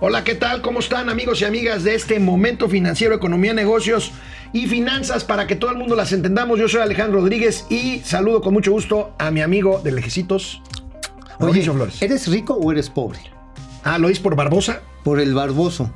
Hola, ¿qué tal? ¿Cómo están amigos y amigas de este momento financiero, economía, negocios y finanzas para que todo el mundo las entendamos? Yo soy Alejandro Rodríguez y saludo con mucho gusto a mi amigo de Lejecitos, Mauricio Flores. ¿Eres rico o eres pobre? Ah, ¿lo dices por Barbosa? Por el Barboso.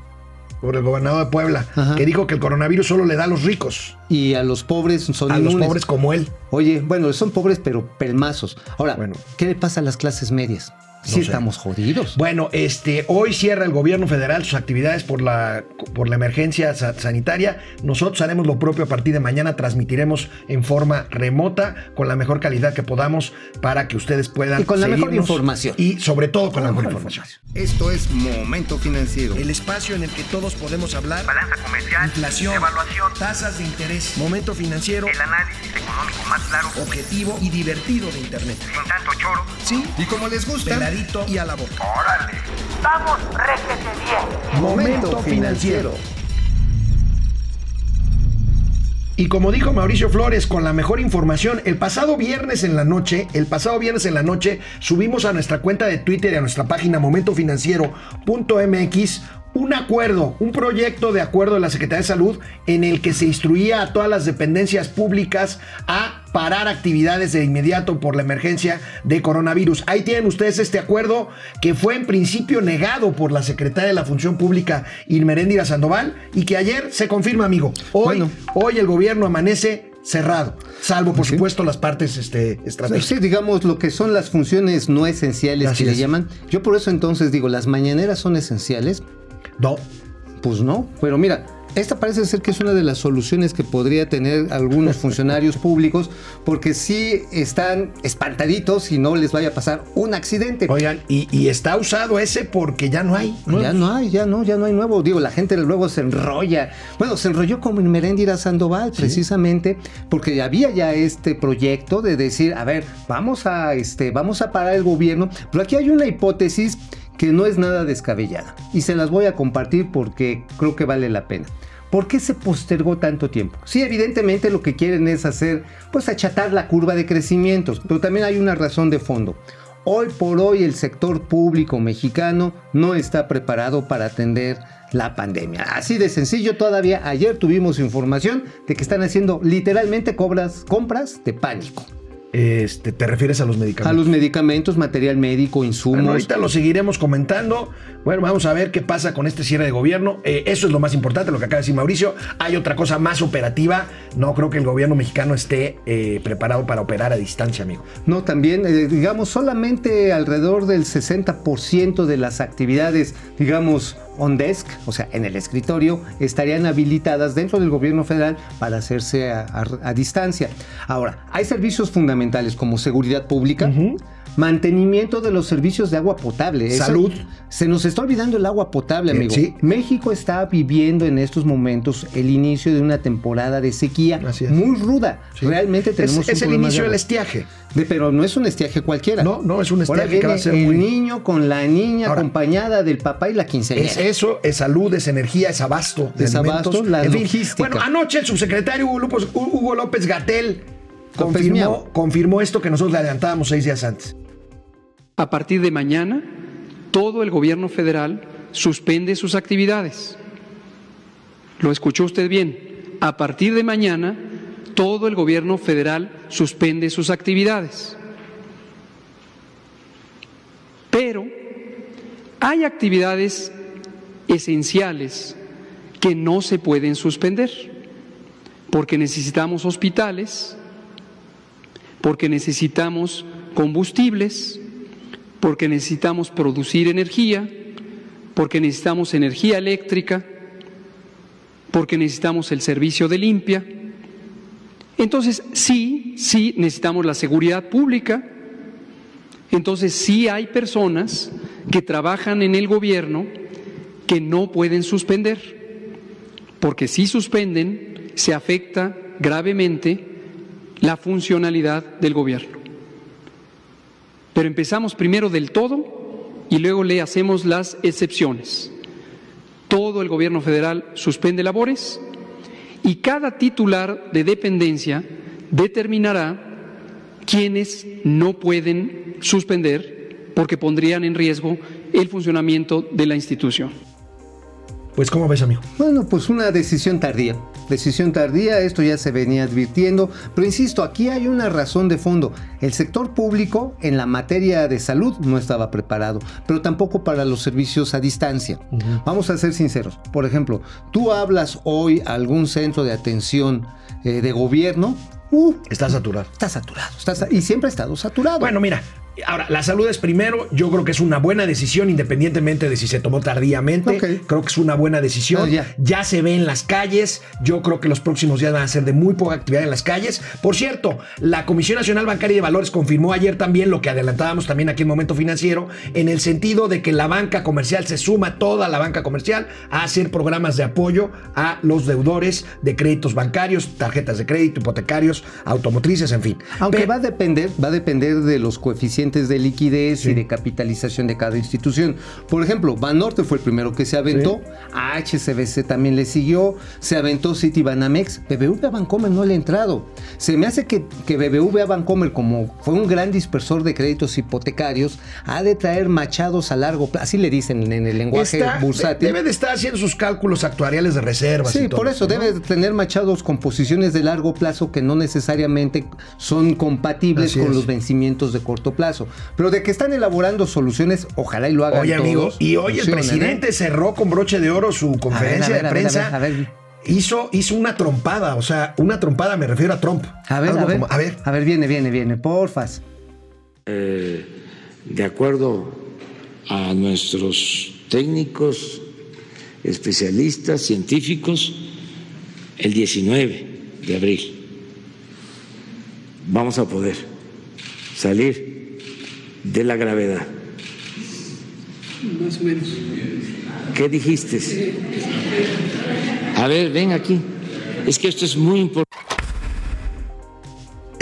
Por el gobernador de Puebla, Ajá. que dijo que el coronavirus solo le da a los ricos, Y a los pobres son a los pobres como él. Oye, bueno, son pobres pero pelmazos. Ahora, Bueno. ¿qué le pasa a las clases medias? Sí sé. estamos jodidos. Bueno, este, hoy cierra el gobierno federal sus actividades por la, por la emergencia sa- sanitaria. Nosotros haremos lo propio a partir de mañana. Transmitiremos en forma remota con la mejor calidad que podamos para que ustedes puedan Y con la mejor información. Y sobre todo con la mejor mejor información. Esto es Momento Financiero. El espacio en el que todos podemos hablar. balanza comercial, Inflación, evaluación, tasas de interés, momento financiero, el análisis económico más claro, objetivo y divertido de Internet. sin tanto choro. Sí, Y como les gusta, y a la boca. ¡Órale! ¡Vamos, réjete bien! Momento financiero. Y como dijo Mauricio Flores, con la mejor información, el pasado viernes en la noche, el pasado viernes en la noche, subimos a nuestra cuenta de Twitter y a nuestra página momentofinanciero.mx un acuerdo, un proyecto de acuerdo de la Secretaría de Salud en el que se instruía a todas las dependencias públicas a parar actividades de inmediato por la emergencia de coronavirus. Ahí tienen ustedes este acuerdo que fue en principio negado por la Secretaria de la Función Pública, Irmeréndira Sandoval, y que ayer se confirma, amigo. Hoy, Bueno. hoy el gobierno amanece cerrado, salvo por supuesto las partes este, estratégicas. Sí, digamos lo que son las funciones no esenciales Así que es. le llaman. Yo por eso entonces digo, las mañaneras son esenciales. No, Pues no, pero mira, esta parece ser que es una de las soluciones que podría tener algunos funcionarios públicos, porque sí están espantaditos y no les vaya a pasar un accidente. oigan, y, y está usado ese porque ya no hay. Ya no hay, ya no, ya no hay nuevo. Digo, la gente luego se enrolla. Bueno, se enrolló como en Meréndira Sandoval, precisamente, porque había ya este proyecto de decir, a ver, vamos a, este, vamos a parar el gobierno. Pero aquí hay una hipótesis que no es nada descabellada. Y se las voy a compartir porque creo que vale la pena. ¿Por qué se postergó tanto tiempo? Sí, evidentemente lo que quieren es hacer, pues achatar la curva de crecimientos, pero también hay una razón de fondo. Hoy por hoy el sector público mexicano no está preparado para atender la pandemia. Así de sencillo todavía. Ayer tuvimos información de que están haciendo literalmente cobras, compras de pánico. Este, ¿Te refieres a los medicamentos? A los medicamentos, material médico, insumos. Bueno, ahorita lo seguiremos comentando. Bueno, vamos a ver qué pasa con este cierre de gobierno. Eh, eso es lo más importante, lo que acaba de decir Mauricio. Hay otra cosa más operativa. No creo que el gobierno mexicano esté eh, preparado para operar a distancia, amigo. No, también, eh, digamos, solamente alrededor del 60% de las actividades, digamos, on desk, o sea, en el escritorio, estarían habilitadas dentro del gobierno federal para hacerse a, a- a distancia. Ahora, hay servicios fundamentales como seguridad pública. Mantenimiento de los servicios de agua potable. Eso- Salud. Se nos está olvidando el agua potable, Eh, amigo. sí. México está viviendo en estos momentos el inicio de una temporada de sequía muy ruda. Sí. Realmente tenemos es, un es el de inicio del estiaje. De- pero no es un estiaje cualquiera. No, no, es un Ahora estiaje que va a ser el muy- niño con la niña Ahora- acompañada del papá y la quinceañera. Es eso, es salud, es energía, es abasto. de Es abasto, la En fin, logística. Bueno, anoche el subsecretario Hugo López, Hugo López Gatel confirmó, confirmó esto que nosotros le adelantábamos seis días antes. A partir de mañana, todo el gobierno federal suspende sus actividades. Lo escuchó usted bien. A partir de mañana, todo el gobierno federal suspende sus actividades. Pero hay actividades esenciales que no se pueden suspender, porque necesitamos hospitales, porque necesitamos combustibles, porque necesitamos producir energía, porque necesitamos energía eléctrica, porque necesitamos el servicio de limpia. Entonces, sí, sí necesitamos la seguridad pública. Entonces, sí hay personas que trabajan en el gobierno que no pueden suspender, porque si suspenden, se afecta gravemente la funcionalidad del gobierno. Pero empezamos primero del todo y luego le hacemos las excepciones. Todo el gobierno federal suspende labores y cada titular de dependencia determinará quienes no pueden suspender porque pondrían en riesgo el funcionamiento de la institución. Pues, ¿cómo ves, amigo? Bueno, pues una decisión tardía. Decisión tardía, esto ya se venía advirtiendo, pero insisto, aquí hay una razón de fondo. El sector público en la materia de salud no estaba preparado, pero tampoco para los servicios a distancia. Vamos a ser sinceros. Por ejemplo, tú hablas hoy a algún centro de atención eh, de gobierno, uh, Está saturado. está saturado. está y siempre ha estado saturado. Bueno, mira, ahora, la salud es primero. Yo creo que es una buena decisión, independientemente de si se tomó tardíamente. Creo que es una buena decisión. Ah, ya. ya se ve en las calles. Yo creo que los próximos días van a ser de muy poca actividad en las calles. Por cierto, la Comisión Nacional Bancaria y de Valores confirmó ayer también lo que adelantábamos también aquí en Momento Financiero, en el sentido de que la banca comercial se suma toda la banca comercial a hacer programas de apoyo a los deudores de créditos bancarios, tarjetas de crédito, hipotecarios, automotrices, en fin. Aunque va a depender, va a depender de los coeficientes de liquidez y de capitalización de cada institución. Por ejemplo, Banorte fue el primero que se aventó, a HSBC también le siguió, se aventó Citibanamex, BBVA Bancomer no le ha entrado. Se me hace que, que BBVA Bancomer, como fue un gran dispersor de créditos hipotecarios, ha de traer machados a largo plazo, así le dicen en el lenguaje Está- bursátil. Debe de estar haciendo sus cálculos actuariales de reservas. Sí, y todo por eso ¿no? debe de tener machados con posiciones de largo plazo que no necesariamente son compatibles Así con es. los vencimientos de corto plazo. Pero de que están elaborando soluciones, ojalá y lo hagan Oye, amigo, todos, y hoy el funcionen, presidente ¿eh? cerró con broche de oro su conferencia ver, de a ver, prensa. a ver, a. Hizo, hizo una trompada, o sea, una trompada, me refiero a Trump. A ver, Algo a ver, como- a ver. a ver, viene, viene, viene, porfas. Eh, de acuerdo a nuestros técnicos, especialistas, científicos, el 19 de abril vamos a poder salir de la gravedad. Más o menos. ¿Qué dijiste? A ver, ven aquí. Es que esto es muy importante.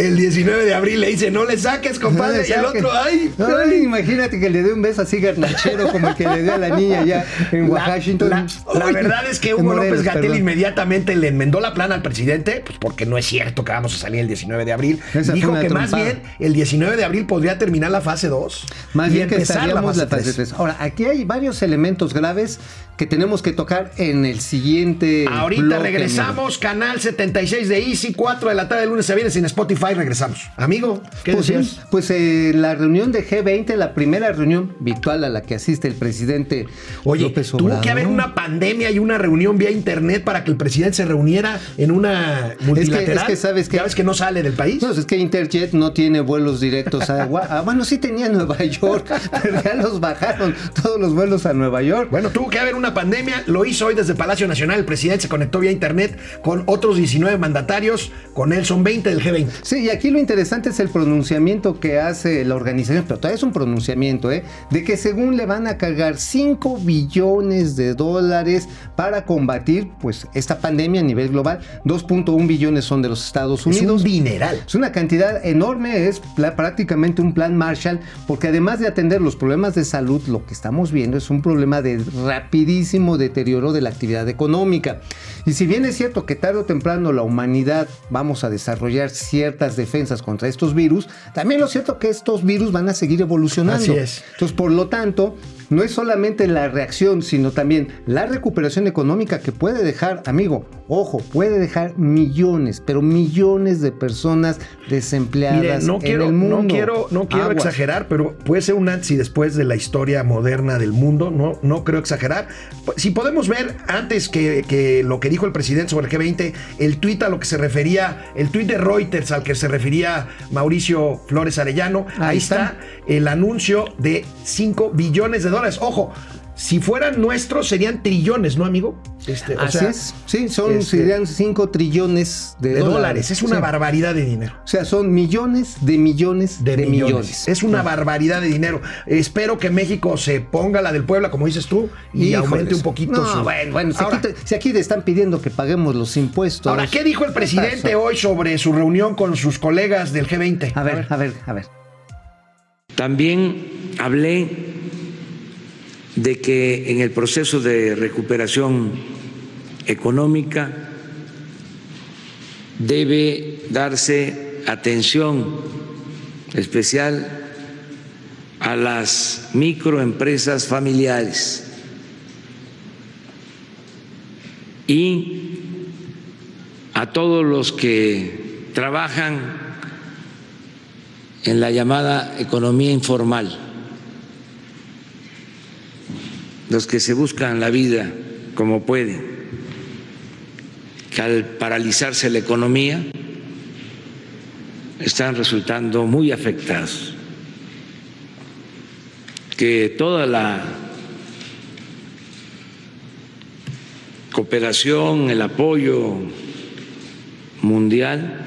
El 19 de abril le dice, no le saques, compadre. y el otro, ay, ay. imagínate que le dé un beso así garnachero como el que le dio a la niña ya en La, Washington. la- la verdad es que Hugo López Gatel inmediatamente le enmendó la plana al presidente, pues porque no es cierto que vamos a salir el 19 de abril. Esa Dijo que más bien el 19 de abril podría terminar la fase 2 Más y bien que estaríamos la fase tres. 3. Ahora, aquí hay varios elementos graves que tenemos que tocar en el siguiente. Ahorita bloque, regresamos, canal 76 de Easy, 4 de la tarde de lunes a viernes en Spotify, regresamos. Amigo, ¿qué Pues, decías? pues eh, la reunión de G20, la primera reunión virtual a la que asiste el presidente Oye, López tuvo Obrador. que haber una pandemia y una reunión vía internet para que el presidente se reuniera en una multilateral. es que sabes que- Ya ves que no sale del país. No, es que Interjet no tiene vuelos directos a Gua- ah, Bueno, sí tenía Nueva York, pero ya los bajaron todos los vuelos a Nueva York. Bueno, tuvo que haber una pandemia, lo hizo hoy desde Palacio Nacional, el presidente se conectó vía internet con otros 19 mandatarios, con él son 20 del G20. Sí, y aquí lo interesante es el pronunciamiento que hace la organización, pero todavía es un pronunciamiento, ¿eh? De que según le van a cargar 5 billones de dólares para combatir, pues, esta pandemia a nivel global. 2.1 billones son de los Estados Es Unidos. un dineral. Es una cantidad enorme, es prácticamente un plan Marshall, porque además de atender los problemas de salud, lo que estamos viendo es un problema de rapidísimo deterioro de la actividad económica. Y si bien es cierto que tarde o temprano la humanidad vamos a desarrollar ciertas defensas contra estos virus, también lo cierto que estos virus van a seguir evolucionando. Así es. Entonces, por lo tanto, no es solamente la reacción, sino también la recuperación económica que puede dejar, amigo, ojo, puede dejar millones, pero millones de personas desempleadas Mire, no en quiero, el mundo. no quiero, no quiero Aguas. exagerar, pero puede ser un antes y después de la historia moderna del mundo. No, no creo exagerar. Si podemos ver antes que, que lo que dijo el presidente sobre el G20, el tuit a lo que se refería, el tuit de Reuters al que se refería Mauricio Flores Arellano, ahí, Ahí está. está. el anuncio de 5 billones de dólares. Ojo. Si fueran nuestros, serían trillones, ¿no, amigo? Este, o Así sea, es, sí, son este, serían 5 trillones de, de dólares. Es una Sí. barbaridad de dinero. O sea, son millones de millones de, de, millones. millones. Es una barbaridad de dinero. Espero que México se ponga la del Puebla, como dices tú, y Híjoles. aumente un poquito No, su. bueno, bueno, si, ahora, aquí te, si aquí te están pidiendo que paguemos los impuestos. ahora, ¿qué dijo el presidente hoy sobre su reunión con sus colegas del G20? A ver, a ver, a ver. También hablé de que en el proceso de recuperación económica debe darse atención especial a las microempresas familiares y a todos los que trabajan en la llamada economía informal, los que se buscan la vida como pueden, que al paralizarse la economía están resultando muy afectados, que toda la cooperación, el apoyo mundial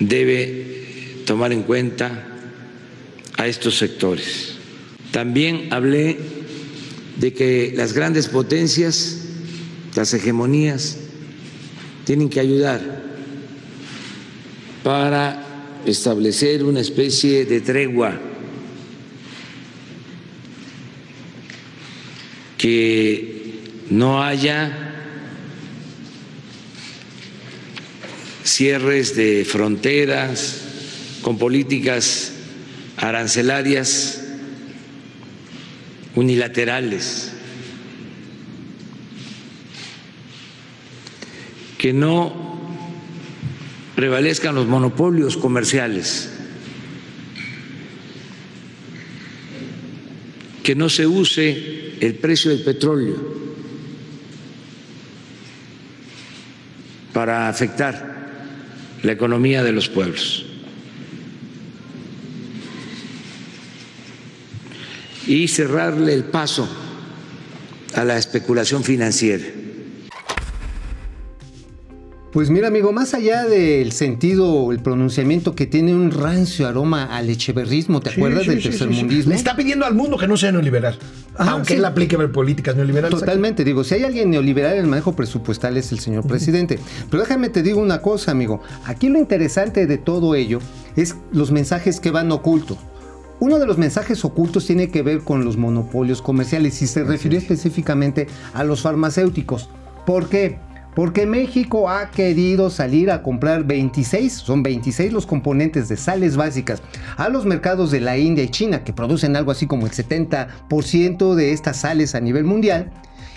debe tomar en cuenta a estos sectores. También hablé de que las grandes potencias, las hegemonías, tienen que ayudar para establecer una especie de tregua que no haya cierres de fronteras con políticas arancelarias unilaterales, que no prevalezcan los monopolios comerciales, que no se use el precio del petróleo para afectar la economía de los pueblos. Y cerrarle el paso a la especulación financiera. Pues mira, amigo, más allá del sentido, el pronunciamiento que tiene un rancio aroma al echeverrismo, ¿te Sí, acuerdas sí, del tercermundismo? sí. Le está pidiendo al mundo que no sea neoliberal. Aunque sí. él aplique políticas neoliberales. Totalmente, digo, si hay alguien neoliberal en el manejo presupuestal es el señor presidente. Pero déjame te digo una cosa, amigo. Aquí lo interesante de todo ello es los mensajes que van ocultos. Uno de los mensajes ocultos tiene que ver con los monopolios comerciales y se refirió específicamente a los farmacéuticos. ¿Por qué? Porque México ha querido salir a comprar 26, son 26 los componentes de sales básicas a los mercados de la India y China, que producen algo así como el 70% de estas sales a nivel mundial,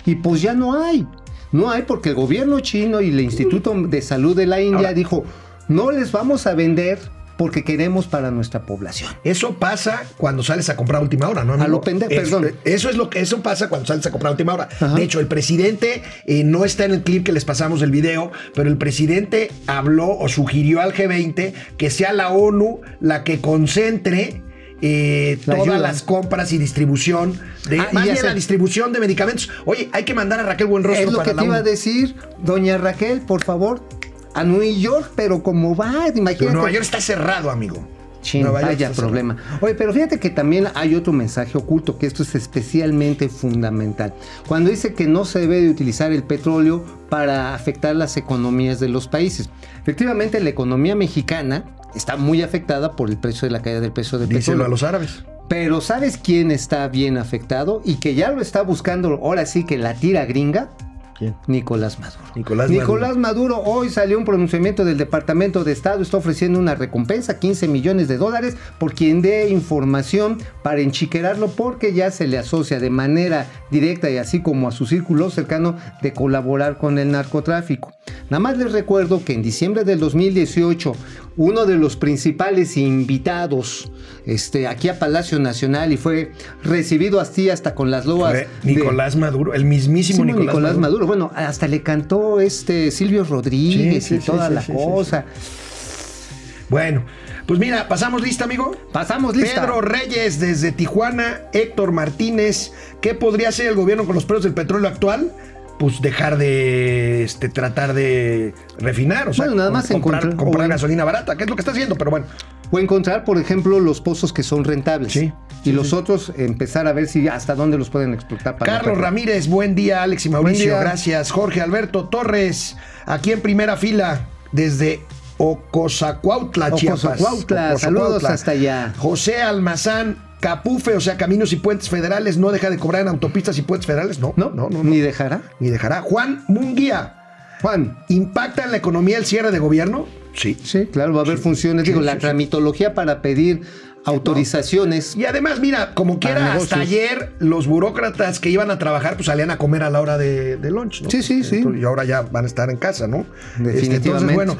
y pues ya no hay. No hay porque el gobierno chino y el Instituto de Salud de la India Ahora- dijo, no les vamos a vender porque queremos para nuestra población. Eso pasa cuando sales a comprar a última hora, ¿no? amigo? A lo pendejo, perdón. Eso es lo que eso pasa cuando sales a comprar a última hora. Ajá. De hecho, el presidente eh, no está en el clip que les pasamos del video, pero el presidente habló o sugirió al G20 que sea la ONU la que concentre eh, La todas ayuda. las compras y distribución de Ah, más bien la distribución de medicamentos. Oye, hay que mandar a Raquel Buenrostro Es lo para que la te iba a decir, doña Raquel, por favor, a New York, pero como va, imagínate. Nueva York está cerrado, amigo. Chin, Nueva vaya problema. Oye, pero fíjate que también hay otro mensaje oculto, que esto es especialmente fundamental. Cuando dice que no se debe de utilizar el petróleo para afectar las economías de los países. Efectivamente, la economía mexicana está muy afectada por el precio de la caída del precio del Díselo petróleo. a los árabes. Pero ¿sabes quién está bien afectado? Y que ya lo está buscando ahora sí que la tira gringa. ¿Quién? Nicolás Maduro. Nicolás Nicolás Maduro. hoy salió un pronunciamiento del Departamento de Estado, está ofreciendo una recompensa, 15 millones de dólares, por quien dé información para enchiquerarlo, porque ya se le asocia de manera directa y así como a su círculo cercano de colaborar con el narcotráfico. Nada más les recuerdo que en diciembre del 2018, uno de los principales invitados este, aquí a Palacio Nacional y fue recibido así hasta con las loas de- Nicolás Maduro, el mismísimo Nicolás, Nicolás, Maduro. Maduro. Bueno, hasta le cantó este Silvio Rodríguez Sí, sí, y toda sí, la cosa. Bueno, pues mira, pasamos lista, amigo. Pasamos lista. Pedro Reyes desde Tijuana, Héctor Martínez, ¿qué podría hacer el gobierno con los precios del petróleo actual? Pues dejar de este, tratar de refinar, o sea, Bueno, nada más comprar, encontrar- comprar o- gasolina barata, que es lo que está haciendo, pero bueno. O encontrar, por ejemplo, los pozos que son rentables. Sí, y los otros empezar a ver si hasta dónde los pueden explotar para Carlos Ramírez, buen día, Alex y Mauricio, gracias. Jorge Alberto Torres, aquí en primera fila, desde Ocosacuautla, Chiapas. Ocosacuautla, saludos hasta allá. José Almazán, Capufe, o sea, Caminos y Puentes Federales, no deja de cobrar en autopistas y puentes federales, no, ¿No? no, no, no. Ni dejará. Ni dejará. Juan Munguía, Juan. ¿impacta en la economía el cierre de gobierno? Sí. Sí, claro, va a haber funciones. Digo, sí, la tramitología para pedir autorizaciones. Y además, mira, como quiera, hasta ayer los burócratas que iban a trabajar, pues salían a comer a la hora de, de lunch, ¿no? Sí, sí, sí. Y ahora ya van a estar en casa, ¿no? Definitivamente. Este, entonces, bueno,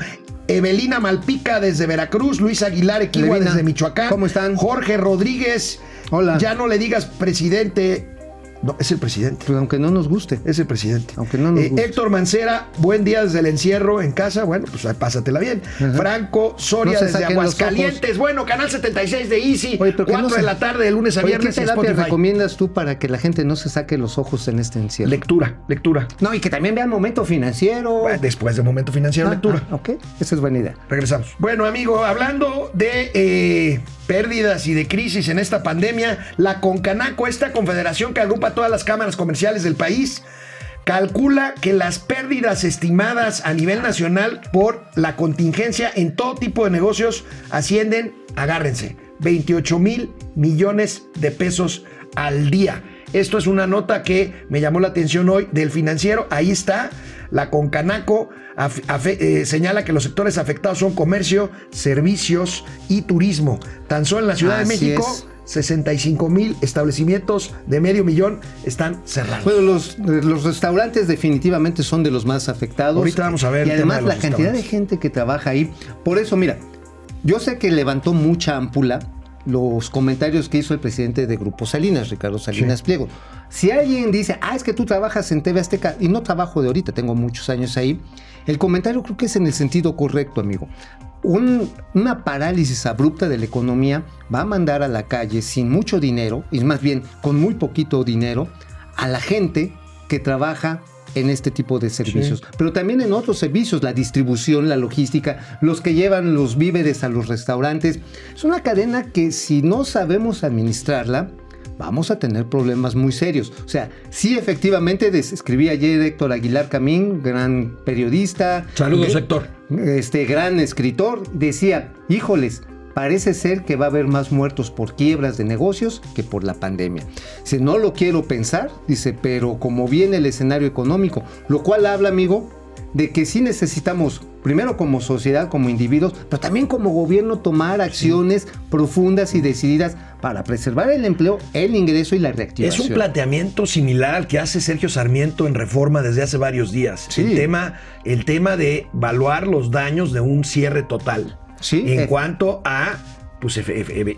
Evelina Malpica desde Veracruz, Luis Aguilar Evelina, desde Michoacán. ¿cómo están? Jorge Rodríguez. Hola. Ya no le digas presidente. No, es el presidente. Pues aunque no nos guste. Es el presidente. Aunque no nos Eh, guste. Héctor Mancera, buen día desde el encierro en casa. Bueno, pues pásatela bien. Franco Soria No desde Aguascalientes. Bueno, canal 76 de Easy. Oye, pero que 4 no de la tarde, de lunes a Oye, ¿qué viernes en terapia Spotify. recomiendas tú para que la gente no se saque los ojos en este encierro? Lectura, lectura. no, y que también vean momento financiero. Bueno, Después de momento financiero, Ah, lectura. ah, ok, esa es buena idea. Regresamos. Bueno, amigo, hablando de eh, pérdidas y de crisis en esta pandemia, la Concanaco, esta confederación que agrupa todas las cámaras comerciales del país, calcula que las pérdidas estimadas a nivel nacional por la contingencia en todo tipo de negocios ascienden, agárrense, 28 mil millones de pesos al día. Esto es una nota que me llamó la atención hoy del financiero. Ahí está. La Concanaco eh, señala que los sectores afectados son comercio, servicios y turismo. Tan solo en la Ciudad de México, es. 65 mil establecimientos de medio millón están cerrados. Bueno, los, los restaurantes definitivamente son de los más afectados. Ahorita vamos a ver Y además la cantidad de gente que trabaja ahí. Por eso, mira, yo sé que levantó mucha ámpula los comentarios que hizo el presidente de Grupo Salinas, Ricardo Salinas Pliego. Si alguien dice, ah, es que tú trabajas en TV Azteca, y no trabajo de ahorita, tengo muchos años ahí, el comentario creo que es en el sentido correcto, amigo. Un- una parálisis abrupta de la economía va a mandar a la calle sin mucho dinero, y más bien con muy poquito dinero, a la gente que trabaja en este tipo de servicios, pero también en otros servicios, la distribución, la logística, los que llevan los víveres a los restaurantes. Es una cadena que si no sabemos administrarla, vamos a tener problemas muy serios. O sea, sí efectivamente, escribí ayer Héctor Aguilar Camín, gran periodista. Saludos, Héctor. este gran escritor, decía, híjoles, parece ser que va a haber más muertos por quiebras de negocios que por la pandemia. Dice, no lo quiero pensar, dice, pero como viene el escenario económico, lo cual habla, amigo, de que sí necesitamos, primero como sociedad, como individuos, pero también como gobierno, tomar acciones profundas y decididas para preservar el empleo, el ingreso y la Es reactivación. un planteamiento similar al que hace Sergio Sarmiento en Reforma desde hace varios días. Sí. El, tema, el tema de evaluar los daños de un cierre total. Sí, En eh. cuanto a, pues,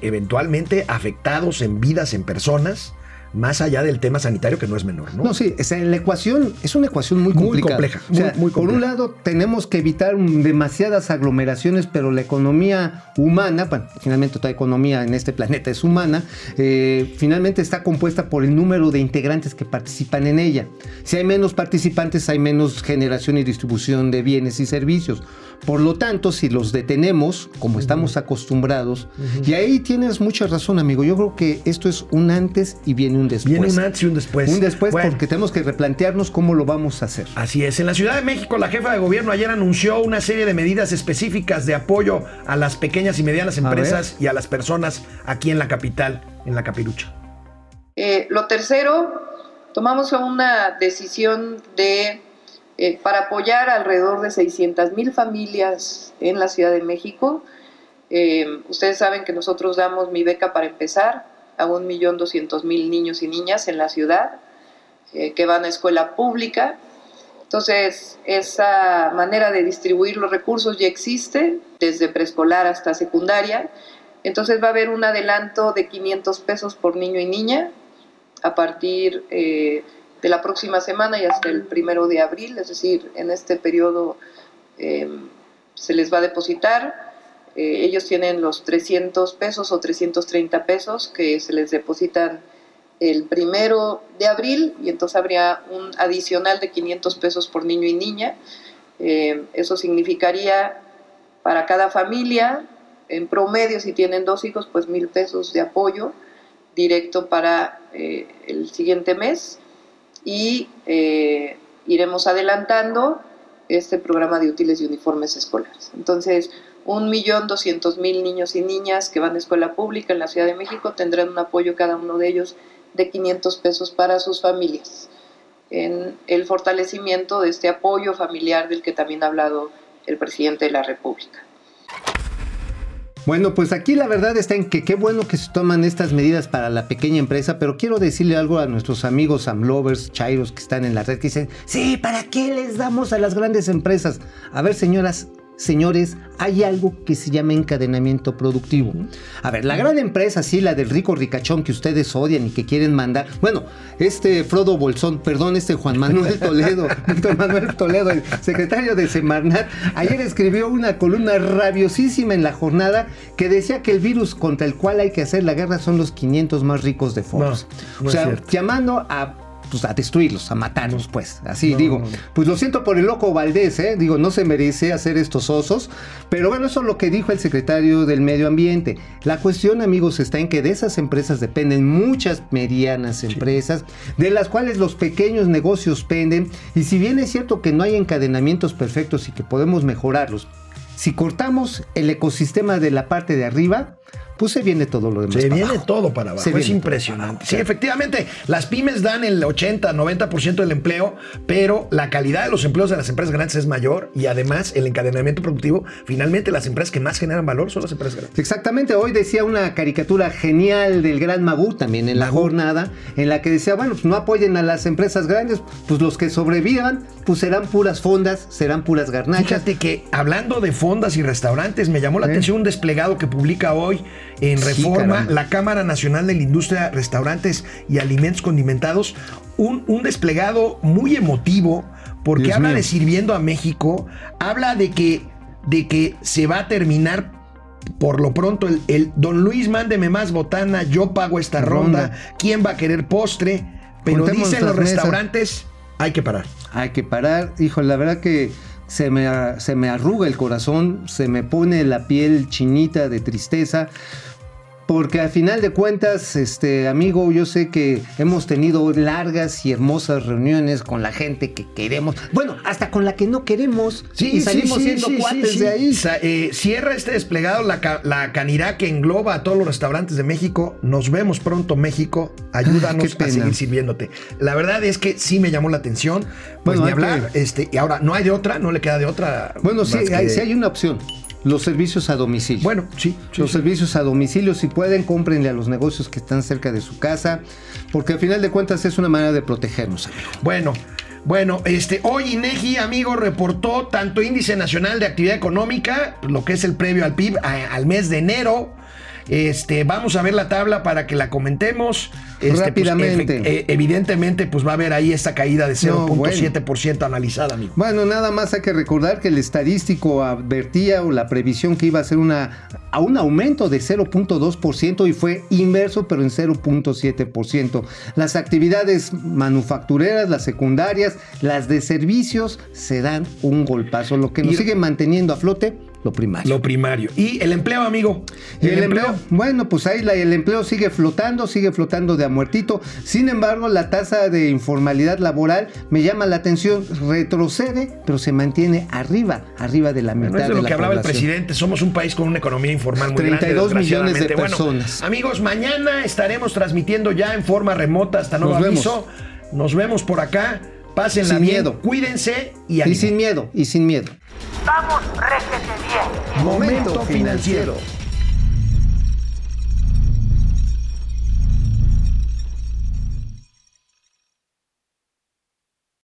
eventualmente afectados en vidas, en personas, más allá del tema sanitario que no es menor, ¿no? No, sí, o sea, la ecuación es una ecuación muy Muy complicada. compleja, O sea, muy- muy Por un compleja. lado, tenemos que evitar demasiadas aglomeraciones, pero la economía humana, bueno, finalmente toda economía en este planeta es humana, eh, finalmente está compuesta por el número de integrantes que participan en ella. Si hay menos participantes, hay menos generación y distribución de bienes y servicios. Por lo tanto, si los detenemos, como estamos acostumbrados, y ahí tienes mucha razón, amigo, yo creo que esto es un antes y viene un después. Viene un antes y un después. Un después Bueno, porque tenemos que replantearnos cómo lo vamos a hacer. Así es. En la Ciudad de México, la jefa de gobierno ayer anunció una serie de medidas específicas de apoyo a las pequeñas y medianas A empresas y a las personas aquí en la capital, en la capirucha. Eh, lo tercero, tomamos una decisión de, eh, para apoyar alrededor de 600 mil familias en la Ciudad de México. Eh, ustedes saben que nosotros damos mi beca para empezar a 1.200.000 niños y niñas en la ciudad eh, que van a escuela pública. Entonces, esa manera de distribuir los recursos ya existe, desde preescolar hasta secundaria. Entonces va a haber un adelanto de 500 pesos por niño y niña a partir eh, de la próxima semana y hasta el primero de abril, es decir, en este periodo eh, se les va a depositar. Eh, ellos tienen los 300 pesos o 330 pesos que se les depositan el primero de abril y entonces habría un adicional de 500 pesos por niño y niña. Eh, eso significaría para cada familia, en promedio, si tienen dos hijos, pues mil pesos de apoyo directo para eh, el siguiente mes y eh, iremos adelantando este programa de útiles y uniformes escolares. Entonces, un millón doscientos mil niños y niñas que van a escuela pública en la Ciudad de México tendrán un apoyo cada uno de ellos de 500 pesos para sus familias en el fortalecimiento de este apoyo familiar del que también ha hablado el presidente de la República. Bueno, pues aquí la verdad está en que qué bueno que se toman estas medidas para la pequeña empresa, pero quiero decirle algo a nuestros amigos amlovers, chairos que están en la red, que dicen, sí, ¿para qué les damos a las grandes empresas? A ver, señoras, señores, hay algo que se llama encadenamiento productivo. A ver, la gran empresa, sí, la del rico ricachón que ustedes odian y que quieren mandar. Bueno, este Frodo Bolsón, perdón, este Juan Manuel Toledo, Víctor Manuel Toledo, el secretario de Semarnat, ayer escribió una columna rabiosísima en la jornada que decía que el virus contra el cual hay que hacer la guerra son los 500 más ricos de Forbes. No, no o sea, llamando a pues a destruirlos, a matarlos, pues. Así No, digo. no, no. Pues lo siento por el loco Valdés, ¿eh? Digo, no se merece hacer estos osos. Pero bueno, eso es lo que dijo el secretario del Medio Ambiente. La cuestión, amigos, está en que de esas empresas dependen muchas medianas empresas, de las cuales los pequeños negocios penden. Y si bien es cierto que no hay encadenamientos perfectos y que podemos mejorarlos, si cortamos el ecosistema de la parte de arriba, pues se viene todo lo demás. Se viene abajo. todo para abajo. Se es impresionante. Sí, efectivamente, las pymes dan el 80, 90% del empleo, pero la calidad de los empleos de las empresas grandes es mayor y además el encadenamiento productivo, finalmente las empresas que más generan valor son las empresas grandes. Exactamente, hoy decía una caricatura genial del gran Magú también en la Magú. jornada, en la que decía, bueno, pues no apoyen a las empresas grandes, pues los que sobrevivan, pues serán puras fondas, serán puras garnachas. Fíjate que hablando de fondas y restaurantes, me llamó la ¿Eh? atención un desplegado que publica hoy en Reforma la Cámara Nacional de la Industria Restaurantes y Alimentos Condimentados. Un, un desplegado muy emotivo porque Dios habla mío. de sirviendo a México, habla de que, de que se va a terminar por lo pronto el, el Don Luis, mándeme más botana, yo pago esta ronda, Ronda. ¿quién va a querer postre? Pero Contemos dicen los restaurantes, hay que parar. Hay que parar, hijo, la verdad que se me, se me arruga el corazón, se me pone la piel chinita de tristeza. Porque al final de cuentas, este amigo, yo sé que hemos tenido largas y hermosas reuniones con la gente que queremos. Bueno, hasta con la que no queremos. y salimos siendo cuates de ahí. Eh, cierra este desplegado la, la canirá que engloba a todos los restaurantes de México. Nos vemos pronto, México. Ayúdanos Ay, a seguir sirviéndote. La verdad es que sí me llamó la atención. Pues Bueno, ni hablar. que- Este, y ahora, no hay de otra, no le queda de otra. Bueno, sí, que- hay, sí hay una opción. Los servicios a domicilio. Bueno, sí. sí, los sí. servicios a domicilio, si pueden, cómprenle a los negocios que están cerca de su casa, porque al final de cuentas es una manera de protegernos, amigo. Bueno, bueno, este, hoy INEGI, amigo, reportó tanto índice nacional de actividad económica, lo que es el previo al PIB, a- al mes de enero. Este, vamos a ver la tabla para que la comentemos. Este, pues, Rápidamente. eh, evidentemente, pues va a haber ahí esta caída de No, 0.7% analizada, amigo. Bueno, nada más hay que recordar que el estadístico advertía o la previsión que iba a ser una, a un aumento de 0.2% y fue inverso, pero en 0.7%. Las actividades manufactureras, las secundarias, las de servicios se dan un golpazo, lo que nos Y- sigue manteniendo a flote lo primario. Lo primario. Y el empleo, amigo. Y el, empleo, bueno, pues ahí la- el empleo sigue flotando, sigue flotando de a muertito. Sin embargo, la tasa de informalidad laboral me llama la atención, retrocede, pero se mantiene arriba, arriba de la mitad No es de lo la que hablaba el presidente. Somos un país con una economía informal muy 32 grande. millones de. Bueno, personas. amigos, mañana estaremos transmitiendo ya en forma remota hasta nuevo Nos vemos. aviso. Nos vemos por acá. Pásenla Sin bien, miedo. cuídense y, Y ánimo. sin miedo, y sin miedo. Vamos, réjete. Momento financiero.